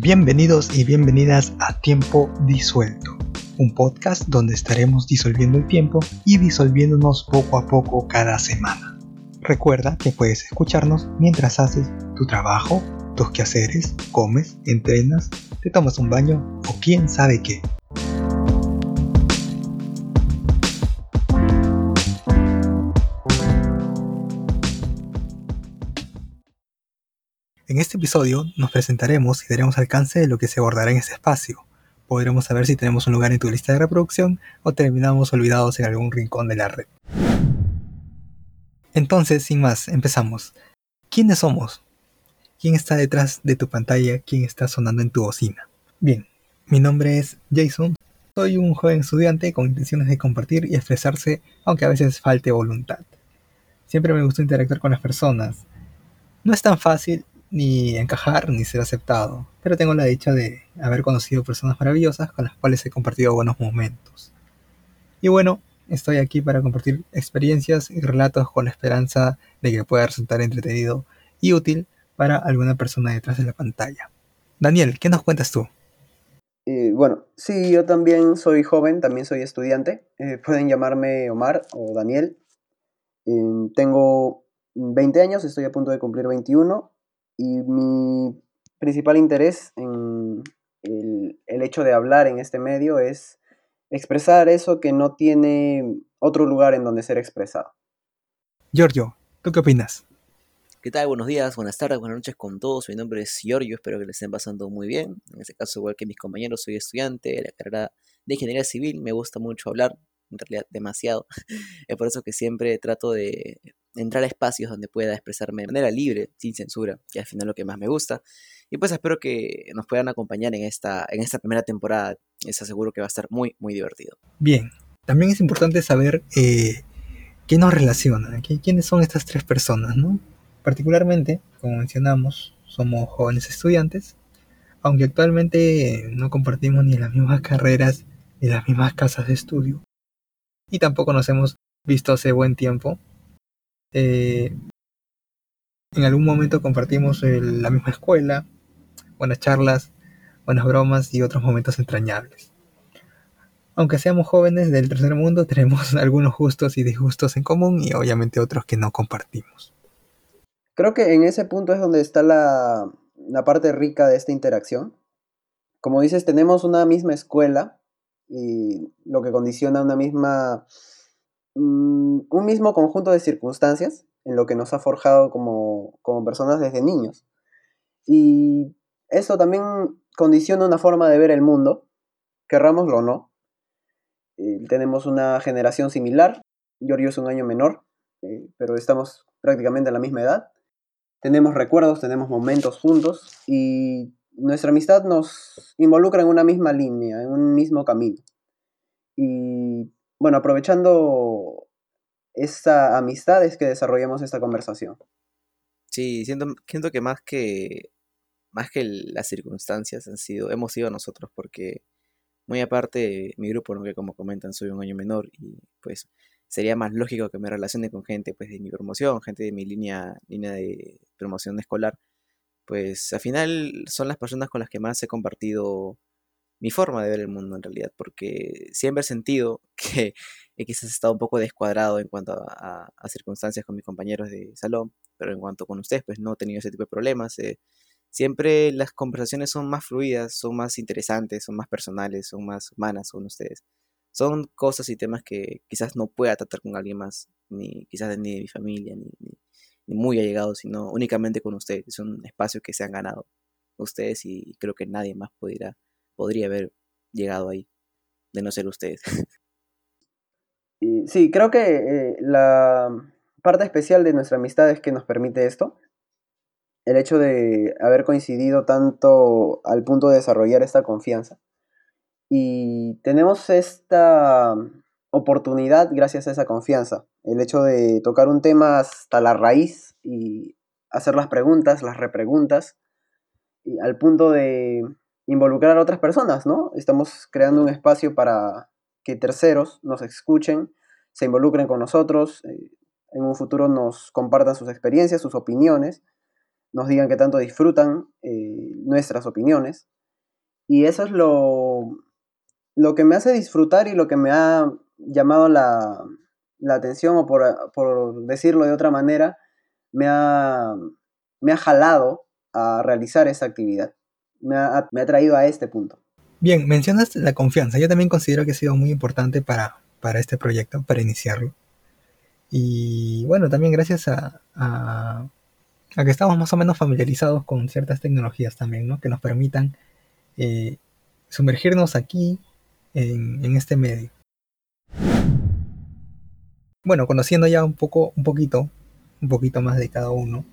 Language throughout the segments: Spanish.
Bienvenidos y bienvenidas a Tiempo Disuelto, un podcast donde estaremos disolviendo el tiempo y disolviéndonos poco a poco cada semana. Recuerda que puedes escucharnos mientras haces tu trabajo, tus quehaceres, comes, entrenas, te tomas un baño o quién sabe qué. En este episodio nos presentaremos y daremos alcance de lo que se abordará en este espacio. Podremos saber si tenemos un lugar en tu lista de reproducción o terminamos olvidados en algún rincón de la red. Entonces, sin más, empezamos. ¿Quiénes somos? ¿Quién está detrás de tu pantalla? ¿Quién está sonando en tu bocina? Bien, mi nombre es Jason. Soy un joven estudiante con intenciones de compartir y expresarse, aunque a veces falte voluntad. Siempre me gusta interactuar con las personas. No es tan fácil ni encajar ni ser aceptado, pero tengo la dicha de haber conocido personas maravillosas con las cuales he compartido buenos momentos. Y bueno, estoy aquí para compartir experiencias y relatos con la esperanza de que pueda resultar entretenido y útil para alguna persona detrás de la pantalla. Daniel, ¿qué nos cuentas tú? Eh, bueno, sí, yo también soy joven, también soy estudiante. Eh, pueden llamarme Omar o Daniel. Eh, tengo 20 años, estoy a punto de cumplir 21 y mi principal interés en el, hecho de hablar en este medio es expresar eso que no tiene otro lugar en donde ser expresado. Giorgio, ¿tú qué opinas? ¿Qué tal? Buenos días, buenas tardes, buenas noches con todos. Mi nombre es Giorgio, espero que les estén pasando muy bien. En este caso, igual que mis compañeros, soy estudiante de la carrera de Ingeniería Civil. Me gusta mucho hablar, en realidad demasiado. es por eso que siempre trato de entrar a espacios donde pueda expresarme de manera libre, sin censura, que al final es lo que más me gusta. Y pues espero que nos puedan acompañar en esta, en esta primera temporada. Les aseguro que va a estar muy, muy divertido. Bien, también es importante saber eh, qué nos relaciona, quiénes son estas tres personas, ¿no? Particularmente, como mencionamos, somos jóvenes estudiantes, aunque actualmente no compartimos ni las mismas carreras ni las mismas casas de estudio. Y tampoco nos hemos visto hace buen tiempo, eh, en algún momento compartimos la misma escuela, buenas charlas, buenas bromas y otros momentos entrañables. Aunque seamos jóvenes del tercer mundo, tenemos algunos gustos y disgustos en común y obviamente otros que no compartimos. Creo que en ese punto es donde está la, la parte rica de esta interacción. Como dices, tenemos una misma escuela y lo que condiciona una misma Mm, un mismo conjunto de circunstancias en lo que nos ha forjado como, personas desde niños. Y eso también condiciona una forma de ver el mundo, querrámoslo o no. Eh, tenemos una generación similar, Giorgio es un año menor, eh, pero estamos prácticamente a la misma edad. Tenemos recuerdos, tenemos momentos juntos y nuestra amistad nos involucra en una misma línea, en un mismo camino. Y bueno, aprovechando esta amistad es que desarrollamos esta conversación. Sí, siento, siento que más que más que las circunstancias han sido, hemos sido nosotros, porque muy aparte, mi grupo, ¿no? como comentan, soy un año menor y pues sería más lógico que me relacione con gente pues de mi promoción, gente de mi línea, línea de promoción escolar, pues al final son las personas con las que más he compartido mi forma de ver el mundo en realidad, porque siempre he sentido que quizás he estado un poco descuadrado en cuanto a, circunstancias con mis compañeros de salón, pero en cuanto con ustedes, pues no he tenido ese tipo de problemas. Eh, siempre las conversaciones son más fluidas, son más interesantes, son más personales, son más humanas con ustedes. Son cosas y temas que quizás no pueda tratar con alguien más, ni quizás ni de mi familia, ni, ni, ni muy allegados, sino únicamente con ustedes. Es un espacio que se han ganado ustedes y creo que nadie más podría podría haber llegado ahí, de no ser ustedes. Sí, creo que eh, la parte especial de nuestra amistad es que nos permite esto. El hecho de haber coincidido tanto al punto de desarrollar esta confianza. Y tenemos esta oportunidad gracias a esa confianza. El hecho de tocar un tema hasta la raíz y hacer las preguntas, las repreguntas, y al punto de involucrar a otras personas, ¿no? Estamos creando un espacio para que terceros nos escuchen, se involucren con nosotros, eh, en un futuro nos compartan sus experiencias, sus opiniones, nos digan qué tanto disfrutan eh, nuestras opiniones. Y eso es lo, lo que me hace disfrutar y lo que me ha llamado la, atención, o por, decirlo de otra manera, me ha, me ha jalado a realizar esa actividad. Me ha, traído a este punto. Bien, mencionas la confianza. Yo también considero que ha sido muy importante para, para este proyecto, para iniciarlo. Y bueno, también gracias a, a, que estamos más o menos familiarizados con ciertas tecnologías también, ¿no? Que nos permitan eh, sumergirnos aquí en, en, este medio. Bueno, conociendo ya un poco, un poquito, un poquito más de cada uno,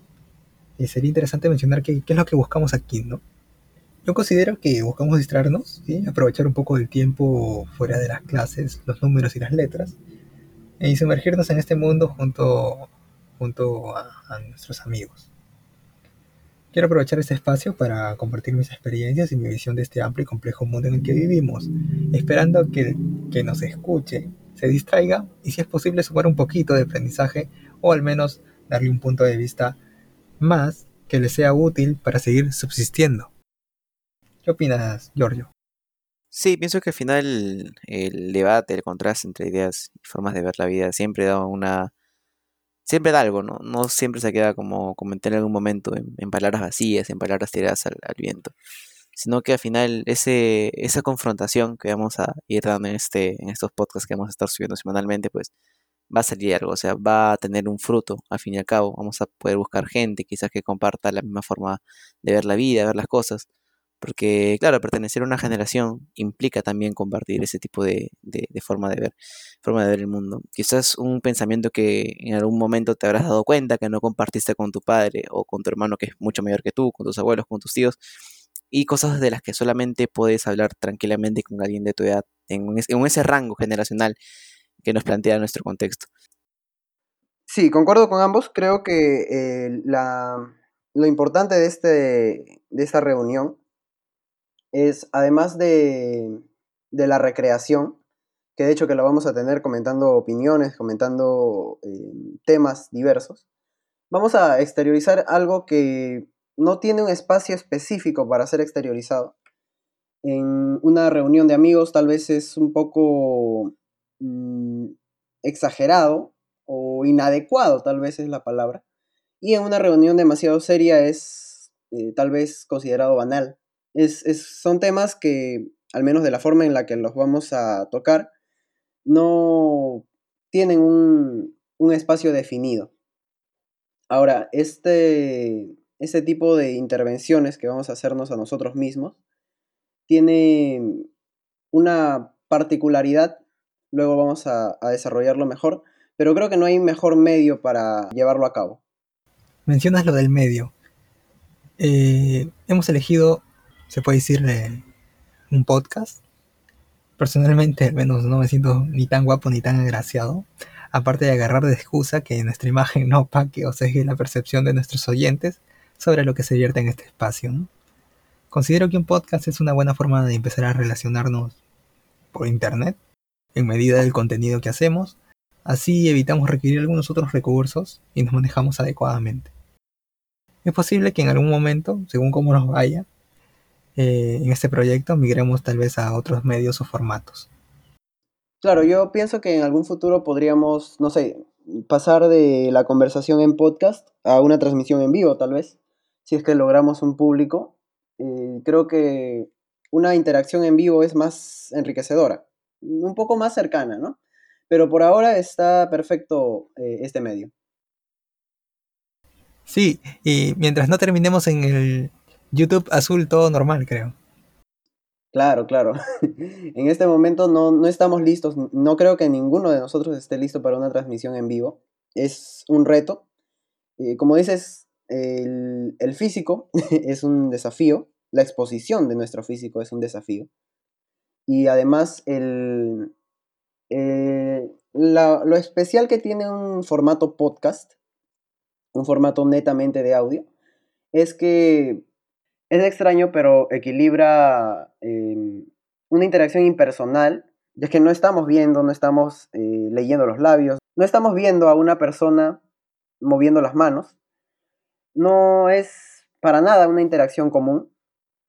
eh, sería interesante mencionar qué, qué es lo que buscamos aquí, ¿no? Yo considero que buscamos distraernos, aprovechar un poco del tiempo fuera de las clases, los números y las letras, y sumergirnos en este mundo junto, junto a, nuestros amigos. Quiero aprovechar este espacio para compartir mis experiencias y mi visión de este amplio y complejo mundo en el que vivimos, esperando que que nos escuche se distraiga y si es posible sumar un poquito de aprendizaje o al menos darle un punto de vista más que le sea útil para seguir subsistiendo. ¿Qué opinas, Giorgio? Sí, pienso que al final el debate, el contraste entre ideas y formas de ver la vida siempre da una... Siempre da algo, ¿no? No siempre se queda como comenté en algún momento en, palabras vacías, en palabras tiradas al, viento. Sino que al final ese, esa confrontación que vamos a ir dando en, este, en estos podcasts que vamos a estar subiendo semanalmente, pues va a salir algo, o sea, va a tener un fruto al fin y al cabo. Vamos a poder buscar gente quizás que comparta la misma forma de ver la vida, ver las cosas porque, claro, pertenecer a una generación implica también compartir ese tipo de, forma de ver, forma de ver el mundo. Quizás un pensamiento que en algún momento te habrás dado cuenta que no compartiste con tu padre o con tu hermano que es mucho mayor que tú, con tus abuelos, con tus tíos, y cosas de las que solamente puedes hablar tranquilamente con alguien de tu edad, en, ese rango generacional que nos plantea nuestro contexto. Sí, concuerdo con ambos. Creo que eh, lo importante de, este, de esta reunión es, además de, la recreación, que de hecho que lo vamos a tener comentando opiniones, comentando eh, temas diversos, vamos a exteriorizar algo que no tiene un espacio específico para ser exteriorizado. En una reunión de amigos tal vez es un poco mm, exagerado o inadecuado, tal vez es la palabra. Y en una reunión demasiado seria es eh, tal vez considerado banal son temas que, al menos de la forma en la que los vamos a tocar, no tienen un, espacio definido. Ahora, este, este tipo de intervenciones que vamos a hacernos a nosotros mismos tiene una particularidad, luego vamos a, desarrollarlo mejor, pero creo que no hay mejor medio para llevarlo a cabo. Mencionas lo del medio. Eh, hemos elegido se puede decir, un podcast. Personalmente, al menos no me siento ni tan guapo ni tan agraciado. Aparte de agarrar de excusa que nuestra imagen no opaque o segue la percepción de nuestros oyentes sobre lo que se vierte en este espacio. Considero que un podcast es una buena forma de empezar a relacionarnos por internet, en medida del contenido que hacemos. Así evitamos requerir algunos otros recursos y nos manejamos adecuadamente. Es posible que en algún momento, según cómo nos vaya, eh, en este proyecto migremos tal vez a otros medios o formatos. Claro, yo pienso que en algún futuro podríamos, no sé, pasar de la conversación en podcast a una transmisión en vivo, tal vez, si es que logramos un público. Eh, creo que una interacción en vivo es más enriquecedora, un poco más cercana, ¿no? Pero por ahora está perfecto eh, este medio. Sí, y mientras no terminemos en el YouTube azul todo normal, creo. Claro, claro. en este momento no, estamos listos. No creo que ninguno de nosotros esté listo para una transmisión en vivo. Es un reto. Eh, como dices, el, físico es un desafío. La exposición de nuestro físico es un desafío. Y además, el, eh, lo especial que tiene un formato podcast, un formato netamente de audio, es que es extraño, pero equilibra em, una interacción impersonal, ya que no estamos viendo, no estamos eh, leyendo los labios, no estamos viendo a una persona moviendo las manos. No es para nada una interacción común,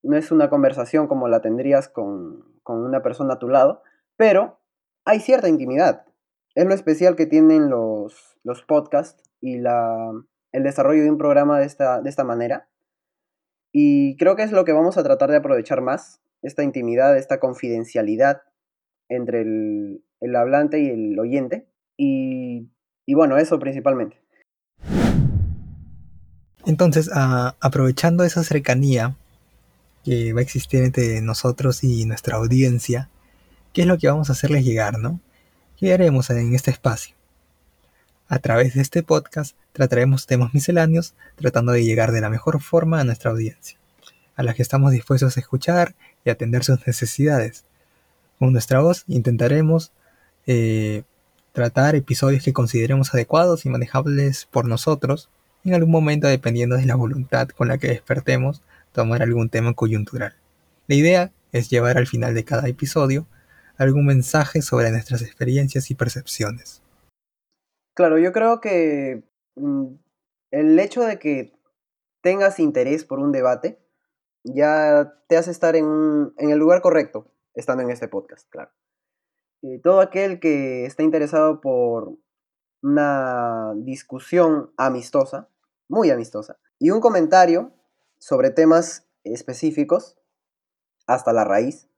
no es una conversación como la tendrías con, con una persona a tu lado, pero hay cierta intimidad. Es lo especial que tienen los, los podcasts y la, el desarrollo de un programa de esta, de esta manera. Y creo que es lo que vamos a tratar de aprovechar más, esta intimidad, esta confidencialidad entre el, hablante y el oyente. Y, bueno, eso principalmente. Entonces, aprovechando esa cercanía que va a existir entre nosotros y nuestra audiencia, ¿qué es lo que vamos a hacerles llegar, no? ¿Qué haremos en este espacio? A través de este podcast trataremos temas misceláneos tratando de llegar de la mejor forma a nuestra audiencia, a la que estamos dispuestos a escuchar y atender sus necesidades. Con nuestra voz intentaremos eh, tratar episodios que consideremos adecuados y manejables por nosotros en algún momento dependiendo de la voluntad con la que despertemos tomar algún tema coyuntural. La idea es llevar al final de cada episodio algún mensaje sobre nuestras experiencias y percepciones. Claro, yo creo que mm, el hecho de que tengas interés por un debate ya te hace estar en, el lugar correcto, estando en este podcast, claro. Y todo aquel que está interesado por una discusión amistosa muy amistosa. Y un comentario sobre temas específicos, hasta la raíz,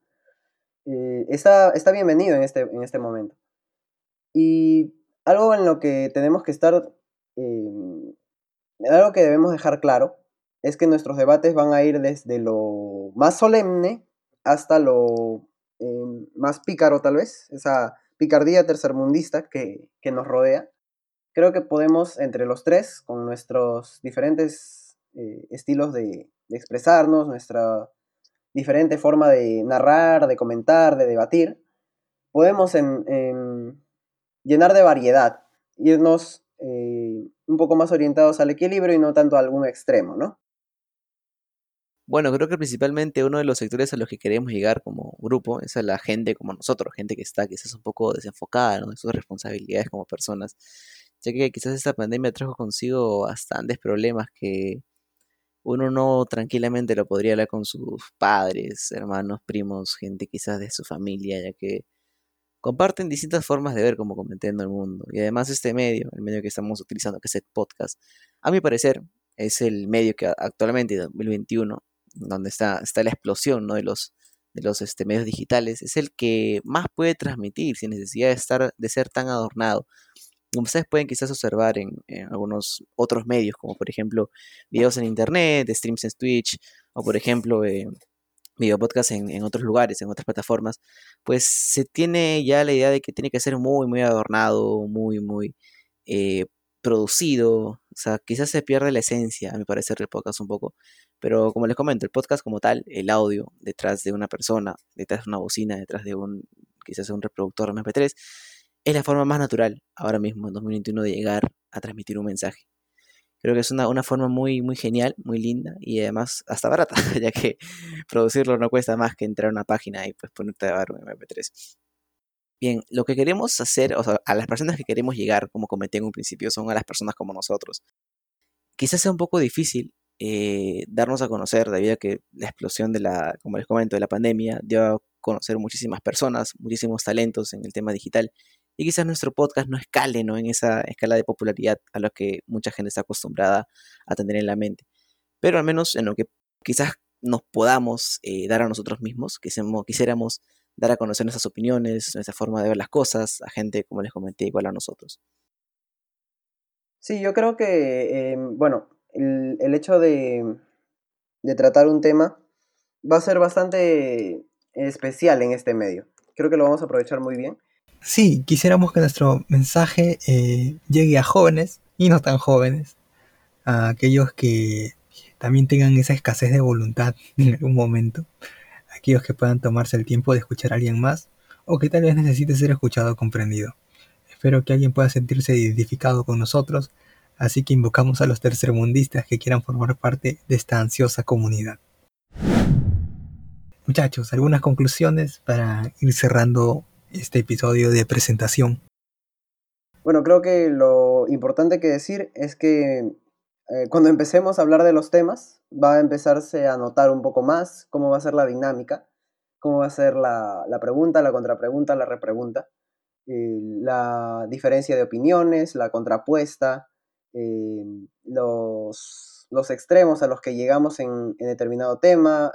eh, está, está, bienvenido en este, en este momento. Y algo en lo que tenemos que estar, eh, algo que debemos dejar claro, es que nuestros debates van a ir desde lo más solemne hasta lo eh, más pícaro tal vez, esa picardía tercermundista que, que nos rodea. Creo que podemos entre los tres, con nuestros diferentes eh, estilos de, expresarnos, nuestra diferente forma de narrar, de comentar, de debatir, podemos en, llenar de variedad, irnos eh, un poco más orientados al equilibrio y no tanto a algún extremo, ¿no? Bueno, creo que principalmente uno de los sectores a los que queremos llegar como grupo es a la gente como nosotros, gente que está quizás un poco desenfocada ¿no? de sus responsabilidades como personas ya que quizás esta pandemia trajo consigo bastantes problemas que uno no tranquilamente lo podría hablar con sus padres, hermanos, primos, gente quizás de su familia, ya que comparten distintas formas de ver como comenté en el mundo. Y además este medio, el medio que estamos utilizando, que es el podcast, a mi parecer es el medio que actualmente, en 2021, donde está, está la explosión ¿no? de los, de los este, medios digitales, es el que más puede transmitir sin necesidad de, estar, de ser tan adornado como ustedes pueden quizás observar en, algunos otros medios, como por ejemplo videos en internet, streams en Twitch, o por ejemplo eh, video podcast en, otros lugares, en otras plataformas, pues se tiene ya la idea de que tiene que ser muy, muy adornado, muy, muy eh, producido, o sea, quizás se pierde la esencia, a mi parecer, del podcast un poco, pero como les comento, el podcast como tal, el audio detrás de una persona, detrás de una bocina, detrás de un, quizás un reproductor MP3, es la forma más natural ahora mismo, en 2021, de llegar a transmitir un mensaje. Creo que es una, una, forma muy, muy genial, muy linda y además hasta barata, ya que producirlo no cuesta más que entrar a una página y pues ponerte a grabar un MP3. Bien, lo que queremos hacer, o sea, a las personas que queremos llegar, como comenté en un principio, son a las personas como nosotros. Quizás sea un poco difícil eh, darnos a conocer debido a que la explosión de la, como les comento, de la pandemia dio a conocer muchísimas personas, muchísimos talentos en el tema digital y quizás nuestro podcast no escale ¿no? en esa escala de popularidad a lo que mucha gente está acostumbrada a tener en la mente. Pero al menos en lo que quizás nos podamos eh, dar a nosotros mismos, quisiéramos, quisiéramos dar a conocer nuestras opiniones, nuestra forma de ver las cosas a gente, como les comenté, igual a nosotros. Sí, yo creo que, em, bueno, el, hecho de, de tratar un tema va a ser bastante especial en este medio. Creo que lo vamos a aprovechar muy bien Sí, quisiéramos que nuestro mensaje eh, llegue a jóvenes y no tan jóvenes, a aquellos que también tengan esa escasez de voluntad en algún momento, aquellos que puedan tomarse el tiempo de escuchar a alguien más o que tal vez necesite ser escuchado o comprendido. Espero que alguien pueda sentirse identificado con nosotros, así que invocamos a los tercermundistas que quieran formar parte de esta ansiosa comunidad. Muchachos, algunas conclusiones para ir cerrando este episodio de presentación? Bueno, creo que lo importante que decir es que eh, cuando empecemos a hablar de los temas, va a empezarse a notar un poco más cómo va a ser la dinámica, cómo va a ser la, pregunta, la contrapregunta, la repregunta, eh, la diferencia de opiniones, la contrapuesta, eh, los, los, extremos a los que llegamos en, determinado tema,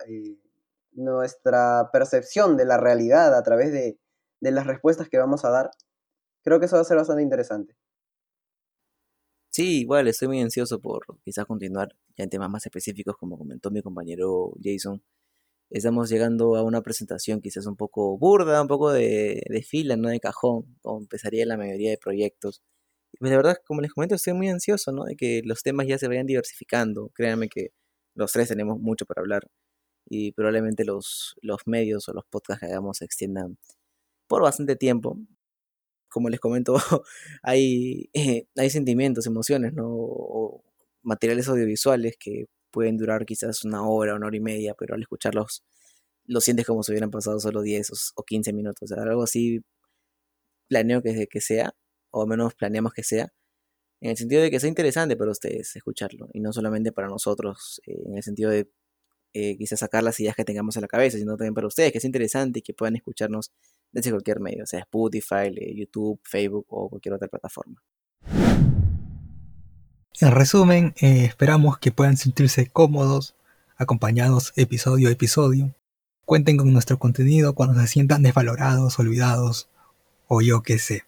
nuestra percepción de la realidad a través de, de las respuestas que vamos a dar. Creo que eso va a ser bastante interesante. Sí, igual estoy muy ansioso por quizás continuar ya en temas más específicos, como comentó mi compañero Jason. Estamos llegando a una presentación quizás un poco burda, un poco de, de fila, no de cajón, como empezaría la mayoría de proyectos. Pues, de verdad, como les comento, estoy muy ansioso, ¿no? De que los temas ya se vayan diversificando. Créanme que los tres tenemos mucho para hablar y probablemente los, los medios o los podcasts que hagamos se extiendan por bastante tiempo como les comento, hay, eh, hay sentimientos, emociones, ¿no? O materiales audiovisuales que pueden durar quizás una hora, una hora y media, pero al escucharlos lo sientes como si hubieran pasado solo 10 o 15 minutos. O algo así planeo que, que sea, o al menos planeamos que sea, en el sentido de que sea interesante para ustedes escucharlo, y no solamente para nosotros, eh, en el sentido de eh, quizás sacar las ideas que tengamos en la cabeza, sino también para ustedes, que es interesante y que puedan escucharnos desde cualquier medio, sea Spotify, YouTube, Facebook o cualquier otra plataforma. En resumen, eh, esperamos que puedan sentirse cómodos, acompañados episodio a episodio. Cuenten con nuestro contenido cuando se sientan desvalorados, olvidados o yo qué sé.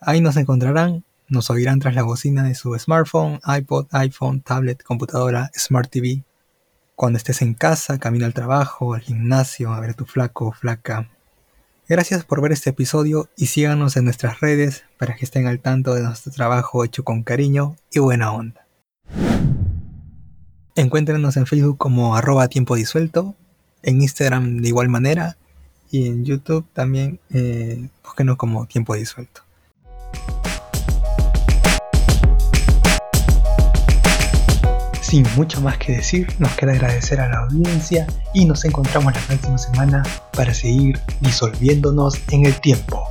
Ahí nos encontrarán, nos oirán tras la bocina de su smartphone, iPod, iPhone, tablet, computadora, Smart TV cuando estés en casa, camino al trabajo, al gimnasio, a ver a tu flaco o flaca. Gracias por ver este episodio y síganos en nuestras redes para que estén al tanto de nuestro trabajo hecho con cariño y buena onda. Encuéntrenos en Facebook como arroba tiempo disuelto, en Instagram de igual manera y en YouTube también eh, búsquenos como tiempo disuelto. Sin mucho más que decir, nos queda agradecer a la audiencia y nos encontramos la próxima semana para seguir disolviéndonos en el tiempo.